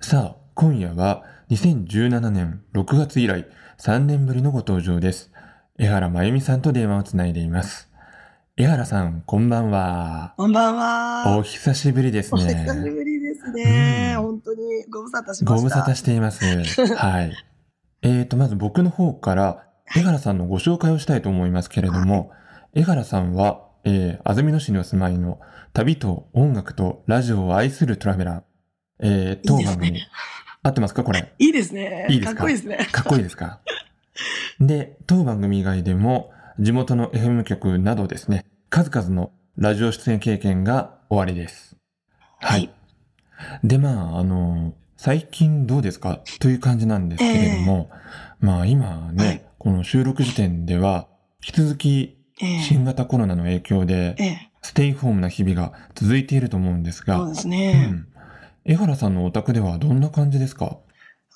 さあ、今夜は2017年6月以来3年ぶりのご登場です。江原真由美さんと電話をつないでいます。江原さん、こんばんは。こんばんは。お久しぶりですお久しね。ぶりですね。うん本当にご無沙汰しました。ご無沙汰しています。はい。えーと、まず僕の方から、江原さんのご紹介をしたいと思いますけれども、江原さんは、えー、安曇野市にお住まいの旅と音楽とラジオを愛するトラベラー、えー、当番組、いいね合ってますかこれ？いいですね。いいですか？かっこいいですね。かっこいいですか？で、当番組以外でも、地元の FM 局などですね、数々のラジオ出演経験がおありです。はい。で、まあ、あの、最近どうですか？という感じなんですけれども、まあ今ね、はいこの収録時点では、引き続きええ新型コロナの影響で、ええステイホームな日々が続いていると思うんですが、そうですうね。ん。江原さんのお宅ではどんな感じですか？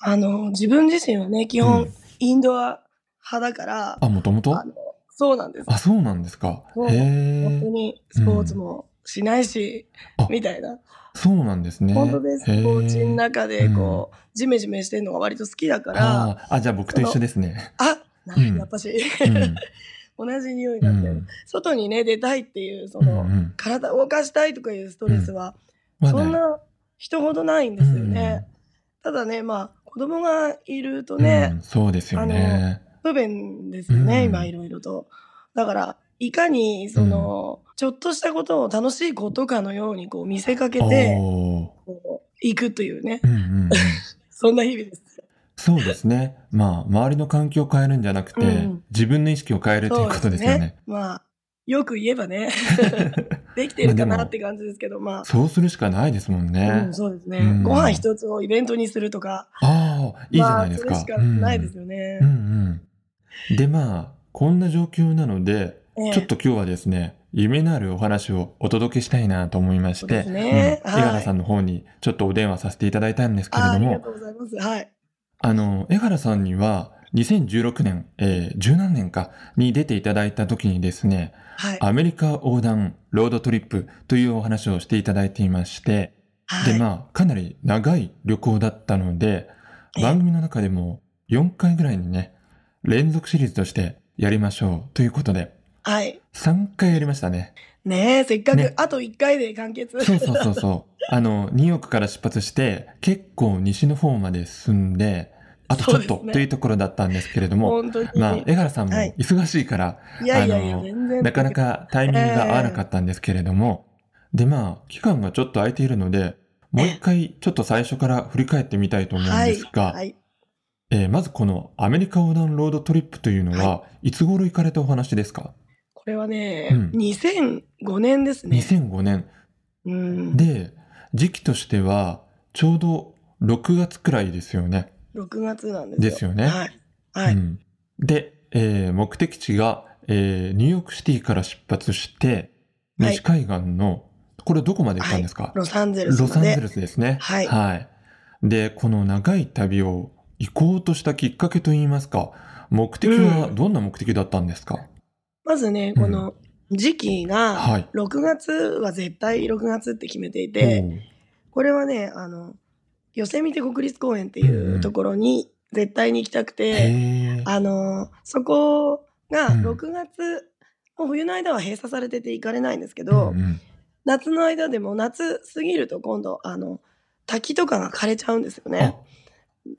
あの、自分自身はね、基う本ん、インドア派だから、あ、もともとそうなんです。あ、そうなんですか。へえ。本当にスポーツもしないし、あみたいな。そうなんですね。本当です。へーお家の中で、こう、ジメジメしてるのが割と好きだから、あーあ、じゃあ僕と一緒ですね。あ、なうんやっぱし、うん。同じ匂いうなんで、ん。外にね、出たいっていう、そうんの、うん。体を動かしたいとかいうストレスは、はないそんな人ほどないんですよね。ただね、まあ、子供がいるとうんね、うんそうですよね。不便ですよね、うん今いろいろと。だから、いかに、その、ちょっとしたことを楽しいことかのように、こう、見せかけて、こう、行くというね、うんうんうん。そんな日々です。そうですね。まあ、周りの環境を変えるんじゃなくて、うん自分の意識を変えるということですよね。まあ、よく言えばね、できてるかなって感じですけど、まあ、そうするしかないですもんね。うん、そうですね、うんご飯一つをイベントにするとか、ああ、いいじゃないですか。まあ、それしかないですよね。うんうんうん。で、まあ、こんな状況なので、ええちょっと今日はですね、夢のあるお話をお届けしたいなと思いまして、ねうんはい江原さんの方にちょっとお電話させていただいたんですけれどもあありがと、うございます。はい。あの、江原さんには2016年、えー、17年かに出ていただいた時にですね、はい。アメリカ横断ロードトリップというお話をしていただいていまして、はいで、まあ、かなり長い旅行だったので、ええ番組の中でも4回ぐらいにね、連続シリーズとしてやりましょうということで、はい。3回やりましたね。ねえ、せっかく、ねあと1回で完結。そうそうそうそう。あの、ニューヨークから出発して、結構西の方まで進んで、あとちょっとねというところだったんですけれども。まあ、江原さんもはい忙しいから、あの。なかな。かタイミングが合わなかったんですけれども、で、まあ、期間がちょっと空いているので、もう一回ちょっと最初から振り返ってみたいと思うんはいです。が、はい。えーまずこのアメリカ横断ロードトリップというのは、い、つ頃行かれたお話ですか？これはね、うん2005年ですね。?2005 年。うん。で、時期としては、ちょうど6月くらいですよね。6月なんですよ。ですよね。はい。はい。うん、で、えー目的地が、えーニューヨークシティから出発して、はい。西海岸の、これどこまで行ったんですか、ロサンゼルス。ロサンゼルスですね。はい。で、この長い旅を行こうとしたきっかけといいますか、目的はどんな目的だったんですか、まずね、この時期が、はい。6月は絶対6月って決めていて、これはね、あの、ヨセミテ国立公園っていうところに絶対に行きたくて、あの、そこがうん6月、もう冬の間は閉鎖されてて行かれないんですけど、うんうん夏の間でも夏過ぎると今度、あの、滝とかが枯れちゃうんですよね。あ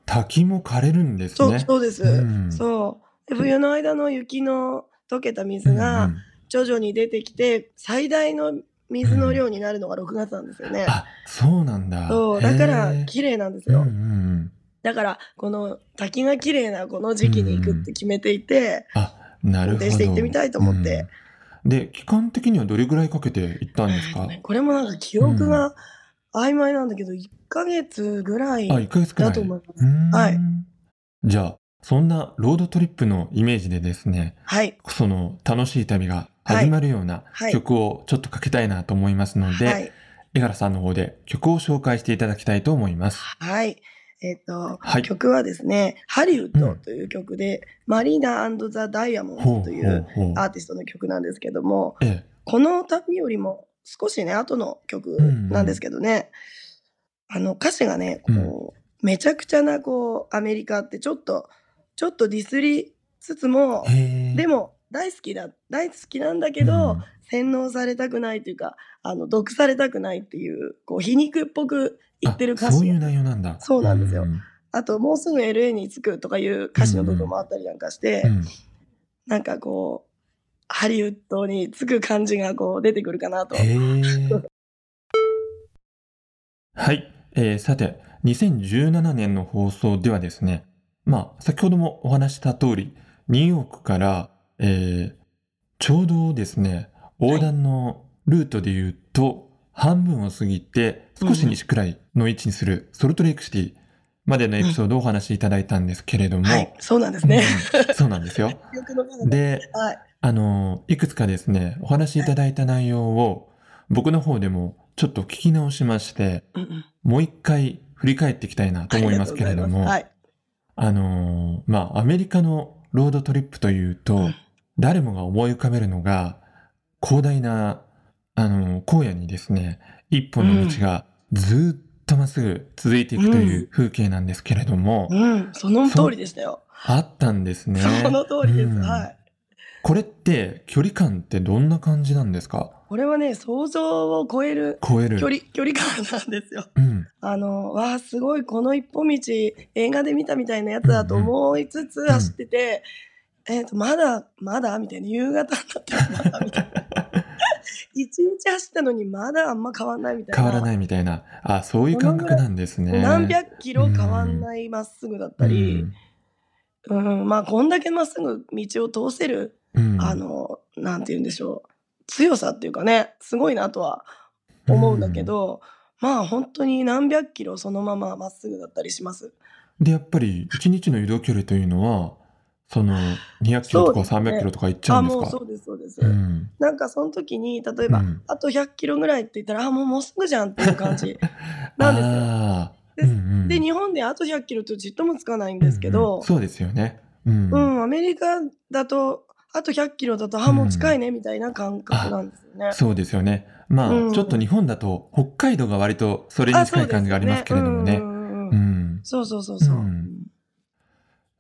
滝も枯れるんですそう、ね。そうです。うんそう。で冬の間の雪の溶けた水が徐々に出てきて、最大の水の量になるのが6月なんですよね。あ、そうなんだ。そう、だから綺麗なんですよ。うんうんうんだから、この滝が綺麗なこの時期に行くって決めていて、あ、なるほど。運転して行ってみたいと思ってうんで、期間的にはどれぐらいかけて行ったんですか、これもなんか記憶が曖昧なんだけど、1ヶ月ぐらいあ、1ヶ月くらい。だと思います。はい。じゃあ、そんなロードトリップのイメージでですね、はい。その楽しい旅が始まるようなはい。曲をちょっとかけたいなと思いますので、はい。江原さんの方で曲を紹介していただきたいと思います。はい。えっ、と、はい。曲はですね、ハリウッドという曲で、マリーナザ・ダイヤモンほうドというほうほう。アーティストの曲なんですけども、ええ、この旅よりも少しね、後の曲なんですけどね、あの歌詞がね、こう、めちゃくちゃな、こう、アメリカってちょっと、ちょっとディスりつつも、でも大好きだ、大好きなんだけど、うん、洗脳されたくないというか、あの、毒されたくないっていう、こう、皮肉っぽく言ってる歌詞。そういう内容なんだ。そうなんですよ。うん、あと、もうすぐ LA に着くとかいう歌詞の部分もあったりなんかして、うん、なんかこう、ハリウッドに着く感じがこう出てくるかなと。はい。えー、さて、2017年の放送ではですね、まあ、先ほどもお話した通り、ニューヨークから、えー、ちょうどですね、横断のルートで言うと、半分を過ぎて少し西くらいの位置にするソルトレイクシティまでのエピソードをお話しいただいたんですけれども。はい、そうなんですね。うん、そうなんですよ。で、はい、あの、いくつかですね、お話しいただいた内容を僕の方でもちょっと聞き直しまして、うんうん、もう一回振り返っていきたいなと思いますけれども、はい、あの、まあ、アメリカのロードトリップというと、うん、誰もが思い浮かべるのが、広大な、あの、荒野にですね、一本の道がずっとまっすぐ続いていくという風景なんですけれども。うん、うん、その通りでしたよ。あったんですね。その通りです。うん、はい。これって距離感ってどんな感じなんですか？これはね、想像を超える超える距離、距離感なんですよ。うん、あの、わあ、すごい、この一本道、映画で見たみたいなやつだと思いつつ走ってて、うんうん、えっ、ー、と、まだ、まだ？みたいな、夕方になったらまだ？みたいな。一日走ったのにまだあんま変わんないみたいな。変わらないみたいな。あ、そういう感覚なんですね。何百キロ変わんないまっすぐだったり、うん、うん、まあ、こんだけまっすぐ道を通せるうん、あの、なんて言うんでしょう。強さっていうかね、すごいなとは思うんだけど、うん、まあ本当に何百キロそのまままっすぐだったりします。で、やっぱり1日の移動距離というのは、その200キロとか300キロとか行っちゃうんですか、ね、あ、もうそうです、そうです。うん、なんかその時に、例えば、うん、あと100キロぐらいって言ったら、あ、もうもうすぐじゃんっていう感じ なんですよ。でうんうん、で、日本であと100キロとじっともつかないんですけど、うんうん、そうですよね。うん、うん、アメリカだとあと100キロだと、あ、もう近いね、みたいな感覚なんですよね。そうですよね。まあ、うん、ちょっと日本だと、北海道が割とそれに近い感じがありますけれどもね。そうそうそうそう。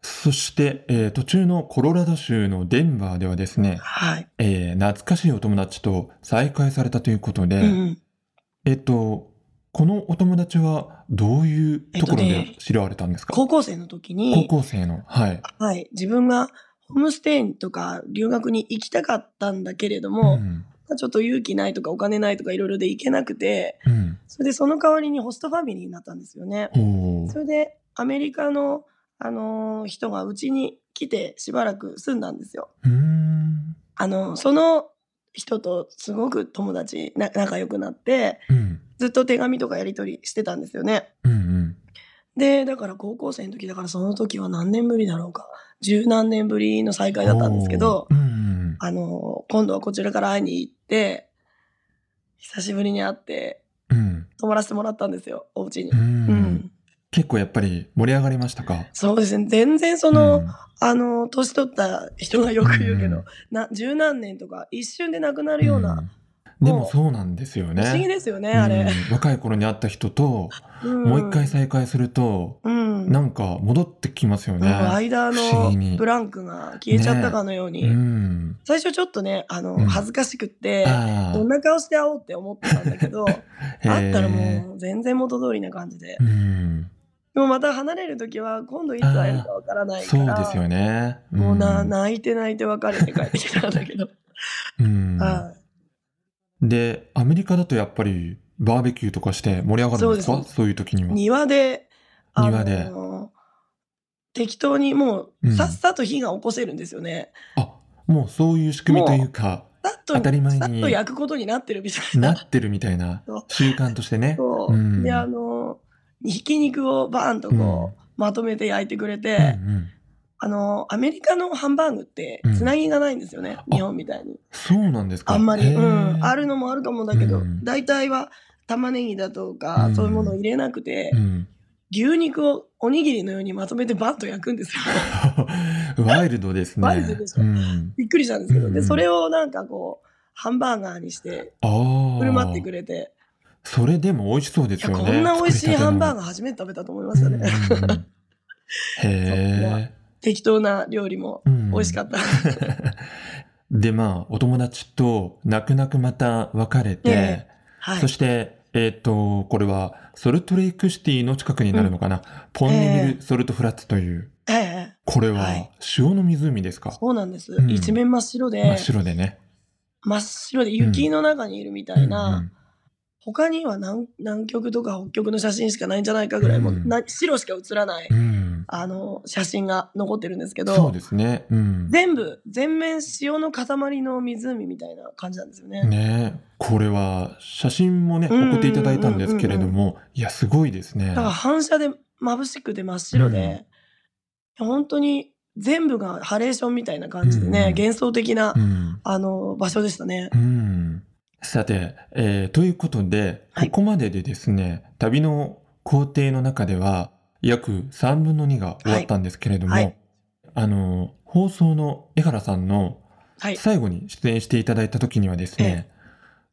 そして、えー、途中のコロラド州のデンバーではですね、はい。えー、懐かしいお友達と再会されたということで、うん、えっと、このお友達はどういうところで知らわれたんですか、えっとね、高校生の時に。高校生の。はい。はい。自分がホームステイとか留学に行きたかったんだけれども、うんちょっと勇気ないとかお金ないとかいろいろで行けなくて、うん、それでその代わりにホストファミリーになったんですよね。それでアメリカの、あのー、人がうちに来てしばらく住んだんですよ。あのその人とすごく友達仲良くなって、うん、ずっと手紙とかやり取りしてたんですよね。うんうん、でだから高校生の時だからその時は何年ぶりだろうか。十何年ぶりの再会だったんですけど、うん、あの、今度はこちらから会いに行って、久しぶりに会って、うん、泊まらせてもらったんですよ、お家に。うん、結構やっぱり盛り上がりましたか？そうですね。全然その、あの、年取った人がよく言うけど、な十何年とか一瞬で亡くなるような、でもそうなんですよね。不思議ですよね、あれ。若い頃に会った人と、もう一回再会すると、うん、なんか戻ってきますよね。間のブランクが消えちゃったかのように。最初ちょっとね、あの、恥ずかしくって、どんな顔して会おうって思ってたんだけど、会ったらもう全然元通りな感じで。うんでもまた離れる時は今度いつ会えるかわからないから。そうですよね。もうな泣いて泣いて別れて帰ってきたんだけど。うん、はいで、アメリカだとやっぱりバーベキューとかして盛り上がるんですか？そういう時には。庭で、庭で。適当にもう、さっさと火が起こせるんですよね。うん、あ、もうそういう仕組みというか、当たり前に。さっと焼くことになってるみたいな。なってるみたいな習慣としてね。そう。うん、で、あの、ひき肉をバーンとこう、まとめて焼いてくれて、うんうん。あの、アメリカのハンバーグってつなぎがないんですよね、うん、日本みたいに。そうなんですか？あんまり、うん、あるのもあるかもだけど、うん、大体は玉ねぎだとか、そういうものを入れなくて、牛肉をおにぎりのようにまとめてバッと焼くんですよ。ワイルドですね。ワイルドでしょ。びっくりしたんですけど、で、それをなんかこう、ハンバーガーにして、振る舞ってくれて、それでも美味しそうですよね。こんな美味しいハンバーガガー初めて食べたと思いましたね。うんうんうん、へえ。適当な料理も美味しかった。うん、で、まあ、お友達と泣く泣くまた別れて、ねはい、そして、えっ、ー、と、これは、ソルトレイクシティの近くになるのかな？うん、ポンネミルソルトフラッツという。ええ、これは、塩の湖ですか、そうなんです、うん、一面真っ白で。真っ白でね。真っ白で雪の中にいるみたいな、うんうん他には南南極とか北極の写真しかないんじゃないかぐらい、もうな白しか写らない、うん、あの写真が残ってるんですけどそうですね、うん、全部全面塩の塊の湖みたいな感じなんですよね。ね。これは写真もね送っていただいたんですけれども、いやすごいですね。だから反射で眩しくて真っ白で、うん、本当に全部がハレーションみたいな感じでね、うん、幻想的な、あの場所でしたね。うんさて、えー、ということで、ここまででですね、はい、旅の工程の中では、約3分の2が終わったんですけれども、はい。はい、あの、放送の江原さんの最後に出演していただいた時にはですね、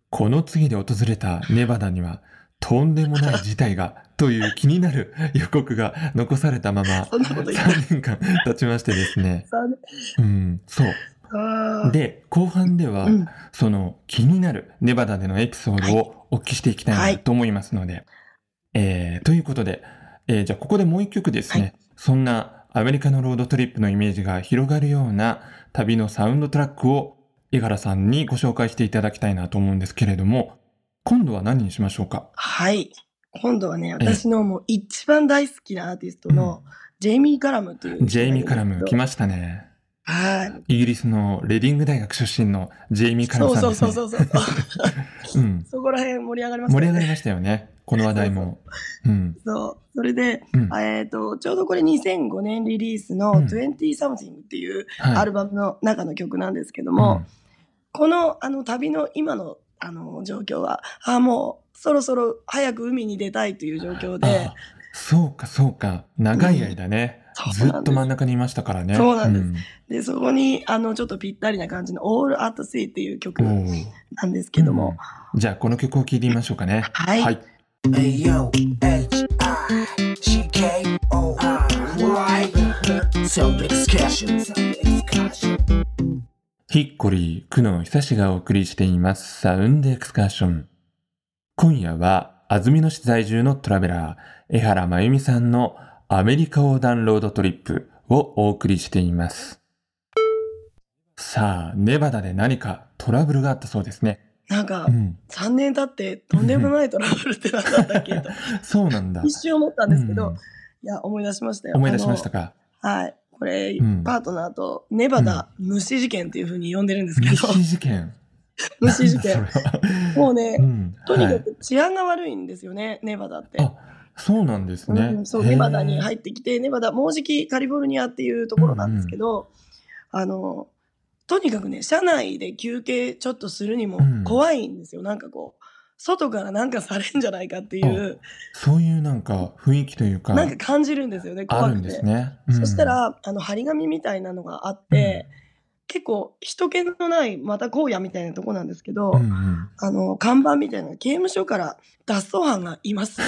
この次で訪れたネバダには、とんでもない事態が、という気になる 予告が残されたまま、3年間経ちましてですね。うん、そう。で、後半では、うん、その気になるネバダでのエピソードをお聞きしていきたいなと思いますので、はい、えー、ということで、えー、じゃあここでもう一曲ですね、はい、そんなアメリカのロードトリップのイメージが広がるような旅のサウンドトラックを江原さんにご紹介していただきたいなと思うんですけれども、今度は何にしましょうか？はい。今度はね、私のもう一番大好きなアーティストの、ジェイミー・カラムという。ジェイミー・カラム、来ましたね。はい。イギリスのレディング大学出身のジェイミー・カラムさんです、ね。そうそうそうそう。うん。そこら辺盛り上がりましたね。盛り上がりましたよね。この話題も。うん。そう。それで、うん、えっ、ー、と、ちょうどこれ2005年リリースの20 something っていうアルバムの中の曲なんですけども、はい、このあの旅の今のあの状況は、あもうそろそろ早く海に出たいという状況で、そうか、そうか。長い間ね、うん、ずっと真ん中にいましたからね。そうなんです。うん、で、そこに、あの、ちょっとぴったりな感じの All at Sea っていう曲なんですけども。うん、じゃあ、この曲を聴いてみましょうかね。はい。はい。ヒッコリー、久野久志がお送りしています。サウンドエクスカーション。今夜は、安曇野市在住のトラベラー、江原真由美さんのアメリカ横断ロードトリップをお送りしています。さあ、ネバダで何かトラブルがあったそうですね。なんか、うん、3年経ってとんでもないトラブルって何だったっけと。そうなんだ。一瞬思ったんですけど、うん、いや、思い出しましたよ。思い出しましたか？はい。これ、うん、パートナーとネバダ虫事件っていうふうに呼んでるんですけど。虫事件 虫事件。もうね、うん、とにかく治安が悪いんですよね、ネバダって。あそうなんですね。うん、そう、ネバダに入ってきて、ネバダ、もうじきカリフォルニアっていうところなんですけど、うんうん、あの、とにかくね、車内で休憩ちょっとするにも怖いんですよ。うん、なんかこう、外からなんかされんじゃないかっていう。そういうなんか雰囲気というか。なんか感じるんですよね、怖くて。ね。うん、そしたら、あの、張り紙みたいなのがあって、うん結構人気のないまた荒野みたいなとこなんですけど、うんうん、あの看板みたいな刑務所から脱走犯がいますよ。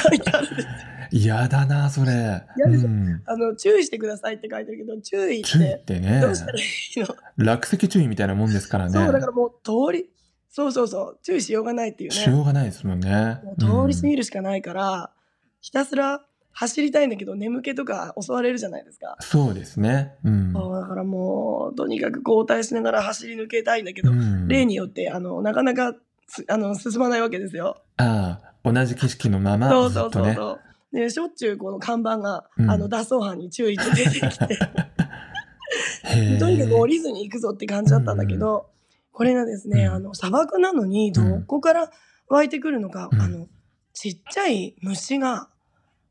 書いてあるんです。嫌だなそれうん、あの注意してくださいって書いてるけど注意ってってね。どうしたらいいの？落石注意みたいなもんですからね。そうだからもう通りそうそうそう注意しようがないっていうね。しようがないですもんね。通り過ぎるしかないから、うん、ひたすら走りたいんだけど眠気とか襲われるじゃないですか。そうですね。うん、だからもうとにかく交代しながら走り抜けたいんだけど、うん、例によってあのなかなかあの進まないわけですよ。ああ同じ景色のまま、ね、そうそうそうそう。でしょっちゅうこの看板が、うん、あの脱走犯に注意って出て。きてとにかく降りずに行くぞって感じだったんだけど、これがですね、あの砂漠なのにどこから湧いてくるのか、あのちっちゃい虫が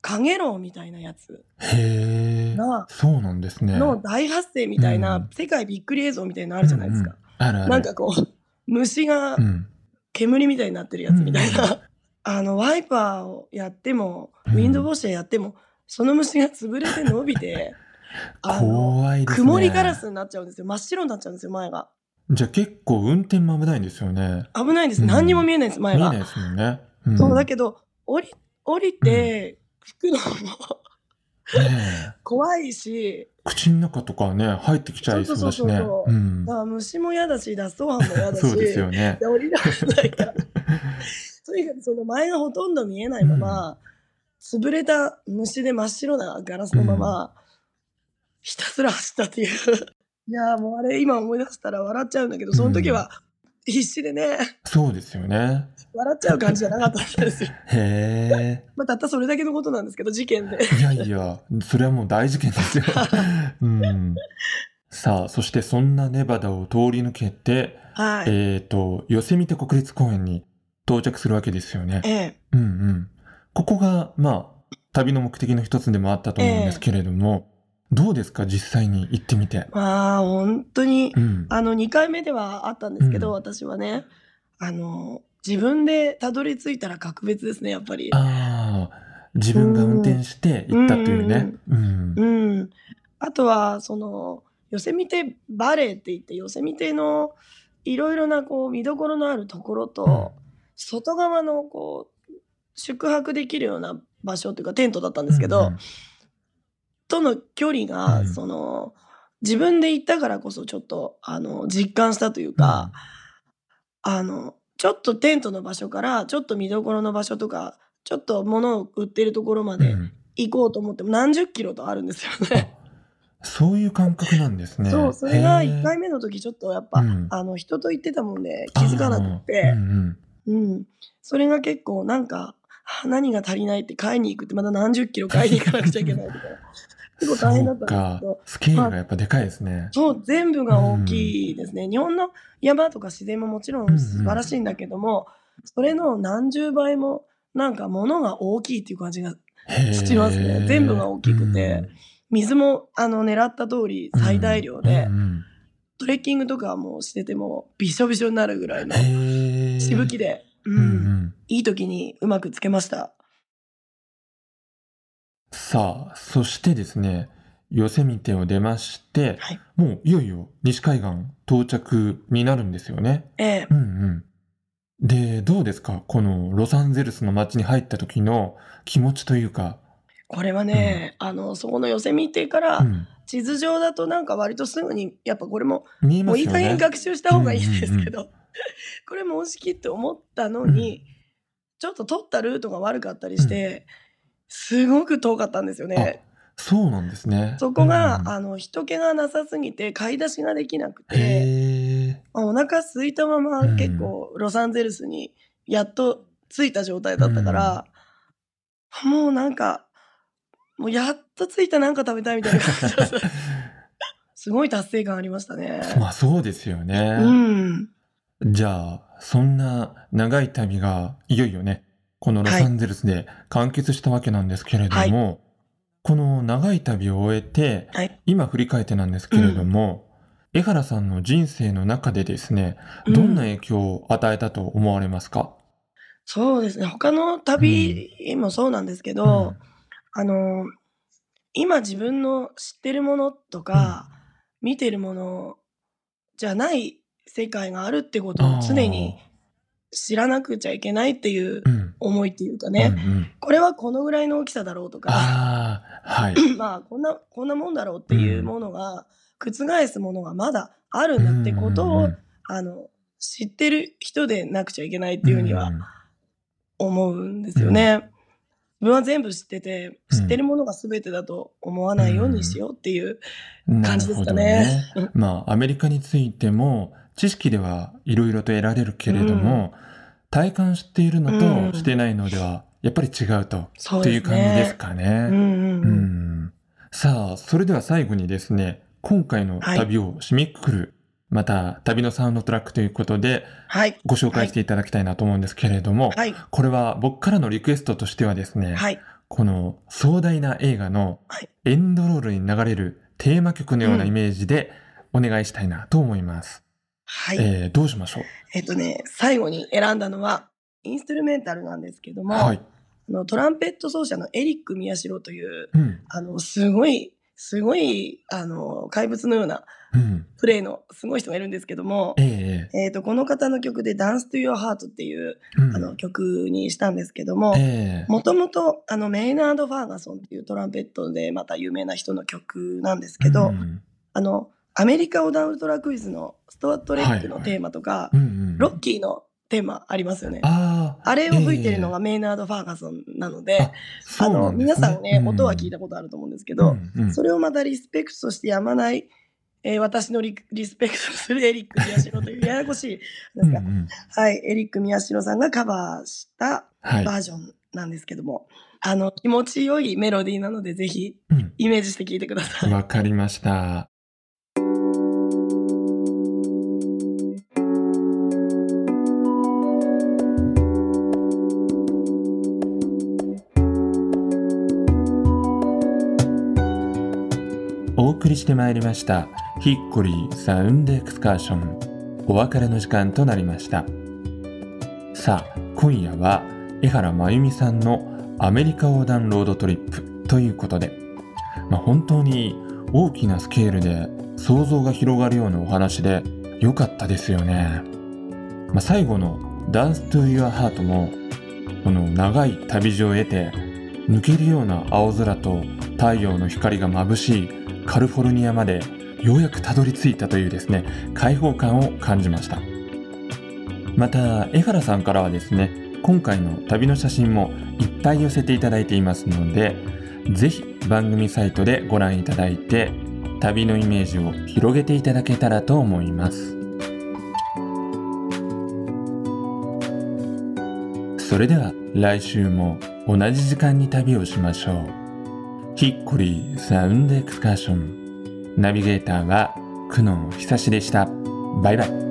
かげろうみたいなやつへなそうなんですね。の大発生みたいな、うん、世界びっくり映像みたいなのあるじゃないですか、うんうん、あるある。なんかこう虫が煙みたいになってるやつみたいな、うん、あのワイパーをやってもウィンドウォッシャーやっても、その虫が潰れて伸びて 怖いですね。曇りガラスになっちゃうんですよ。真っ白になっちゃうんですよ前が。じゃあ結構運転も危ないんですよね。危ないです、何にも見えないです前が。見えないですもんね。うん、そうだけど降り降りて吹くのもね、怖いし。口の中とかね入ってきちゃいそうだしね。虫も嫌だし脱走犯も嫌だし。そうですよね。降りられないから。とにかくその前がほとんど見えないまま、うん、潰れた虫で真っ白なガラスのまま、うん、ひたすら走ったっていう。いやもうあれ今思い出したら笑っちゃうんだけどその時は必死でね、そうですよね。笑っちゃう感じじゃなかったんですよ。へえ、まあ、たったそれだけのことなんですけど事件で。いやいやそれはもう大事件ですよ、うん、さあそしてそんなネバダを通り抜けて、はい、えっ、ー、とヨセミテ国立公園に到着するわけですよね。ええ。うんうん。ここが、まあ、旅の目的の一つでもあったと思うんですけれども、え、どうですか？実際に行ってみて。まあ、本当に、うん、あの、2回目ではあったんですけど、うん、私はね、あの、自分でたどり着いたら格別ですね、やっぱり。ああ、自分が運転して行ったというね。うん。うん、うん、あとは、その、ヨセミテバレーって言って、ヨセミテのいろいろなこう見どころのあるところと、外側のこう宿泊できるような場所っていうかテントだったんですけど、との距離が、うん、その自分で行ったからこそちょっとあの実感したというか、うん、あのちょっとテントの場所からちょっと見どころの場所とかちょっと物を売ってるところまで行こうと思っても何十キロとあるんですよね。そういう感覚なんですね。そう、それが1回目の時ちょっとやっぱ、あの人と行ってたもんで気づかなくて、うんうんうん。それが結構なんか、何が足りないって買いに行くってまた何十キロ買いに行かなくちゃいけないとか。結構大変だったんですけど。スケールがやっぱでかいですね。まあ、そう、全部が大きいですね、うん。日本の山とか自然ももちろん素晴らしいんだけども、うんうん、それの何十倍もなんか物が大きいっていう感じがしますね。全部が大きくて。うん、水もあの狙った通り最大量で、うんうん、トレッキングとかもしててもびしょびしょになるぐらいのしぶきで、うん、うん、いい時にうまくつけました。さあ、そしてですね、ヨセミテを出まして、はい、もういよいよ西海岸到着になるんですよね。ええ。うんうん。で、どうですか？このロサンゼルスの街に入った時の気持ちというか。これはね、うん、あの、そこのヨセミテから、地図上だとなんか割とすぐに、やっぱこれも、ね、もういい加減学習した方がいいですけど、うんうんうん、これも惜しきって思ったのに、うん、ちょっと取ったルートが悪かったりして、すごく遠かったんですよね。そうなんですね。そこが、うん、あの、人気がなさすぎて買い出しができなくて、お腹空いたまま結構ロサンゼルスにやっと着いた状態だったから、うん、もうなんか、もうやっと着いたなんか食べたいみたいな感じ すごい達成感ありましたね。まあそうですよね。うん。じゃあ、そんな長い旅がいよいよね、このロサンゼルスで完結したわけなんですけれども、はい、この長い旅を終えて、はい、今振り返ってなんですけれども、うん、江原さんの人生の中でですね、どんな影響を与えたと思われますか、うん、そうですね。他の旅もそうなんですけど、うん。あの、今自分の知ってるものとか、見てるものじゃない世界があるってことを常に知らなくちゃいけないっていう思いっていうかね、うんうん、これはこのぐらいの大きさだろうとか、はい、まあこんなこんなもんだろうっていうものが、覆すものがままだあるんだってことを、うんうん、あの知ってる人でなくちゃいけないっていうふうには思うんですよね。自分は全部知ってて、知ってるものが全てだと思わないようにしようっていう感じですかね。ね。まあ、アメリカについても、知識ではいろいろと得られるけれども、うん、体感しているのとしてないのでは、やっぱり違うと、ういう感じですかね。さあ、それでは最後にですね、今回の旅を締めくくるまた旅のサウンドトラックということで、はい、ご紹介していただきたいなと思うんですけれども、はい、これは僕からのリクエストとしてはですね、はい、この壮大な映画のエンドロールに流れるテーマ曲のようなイメージでお願いしたいなと思います。はい。えー、どうしましょう？えっとね、最後に選んだのは、インストゥルメンタルなんですけども、はい、あのトランペット奏者のエリック・宮代という、うん、あの、すごい、すごい、あの、怪物のようなプレイのすごい人がいるんですけども、えー、えー。とこの方の曲で「Dance to Your Heart」っていう、うん、あの曲にしたんですけどももともとメイナード・ファーガソンっていうトランペットでまた有名な人の曲なんですけど、うん、あのアメリカ横断ウルトラクイズのストワットレックのテーマとか、はいはいうんうん、ロッキーのテーマありますよね。ああれを吹いてるのがメイナード・ファーガソンなので、あ、ね、の、皆さんね、うん、音は聞いたことあると思うんですけど、うんうん、それをまたリスペクトしてやまない、えー、私のリスペクトするエリック・宮代というややこしい、ですか、うんうん、はい、エリック・宮代さんがカバーしたバージョンなんですけども、はい、あの、気持ちよいメロディーなので、ぜひ、イメージして聞いてください。わ、かりました。お送りしてまいりましたヒッコリーサウンドエクスカーション。お別れの時間となりました。さあ今夜は江原真由美さんのアメリカ横断ロードトリップということで、まあ、本当に大きなスケールで想像が広がるようなお話で良かったですよね、まあ、最後の「ダンス・トゥ・ユア・ハートもこの長い旅路を得て抜けるような青空と太陽の光が眩しいカルフォルニアまでようやくたどり着いたというですね開放感を感じましたまた江原さんからはですね今回の旅の写真もいっぱい寄せていただいていますのでぜひ番組サイトでご覧いただいて旅のイメージを広げていただけたらと思いますそれでは来週も同じ時間に旅をしましょう。ヒッコリーサウンドエクスカーション。ナビゲーターは久野久志でした。バイバイ。